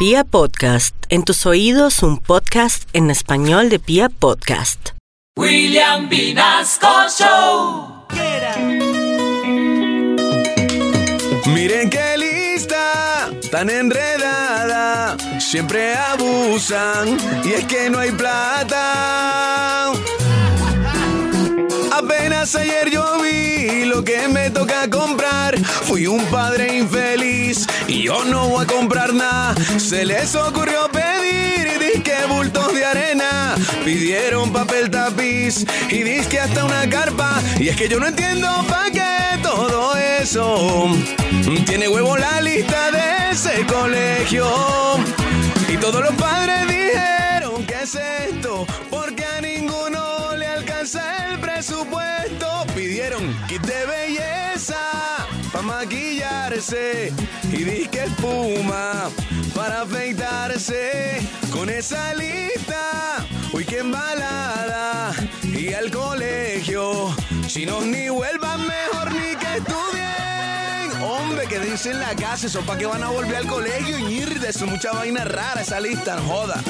Pia Podcast, en tus oídos un podcast en español de Pia Podcast. William Vinasco Show. Miren qué lista, tan enredada, siempre abusan y es que no hay plata. Apenas ayer yo vi lo que me toca comprar. Fui un padre infeliz y yo no voy a comprar nada. Se les ocurrió pedir disque bultos de arena. Pidieron papel tapiz y disque hasta una carpa. Y es que yo no entiendo pa' qué todo eso. Tiene huevo la lista de ese colegio. Y todos los padres dijeron que es esto, presupuesto. Pidieron kit de belleza para maquillarse y disque espuma para afeitarse. Con esa lista, uy, qué embalada. Y al colegio, chinos ni vuelvan mejor ni que estudien. Hombre, quédense en la casa, eso para que van a volver al colegio y de eso mucha vaina rara esa lista, joda.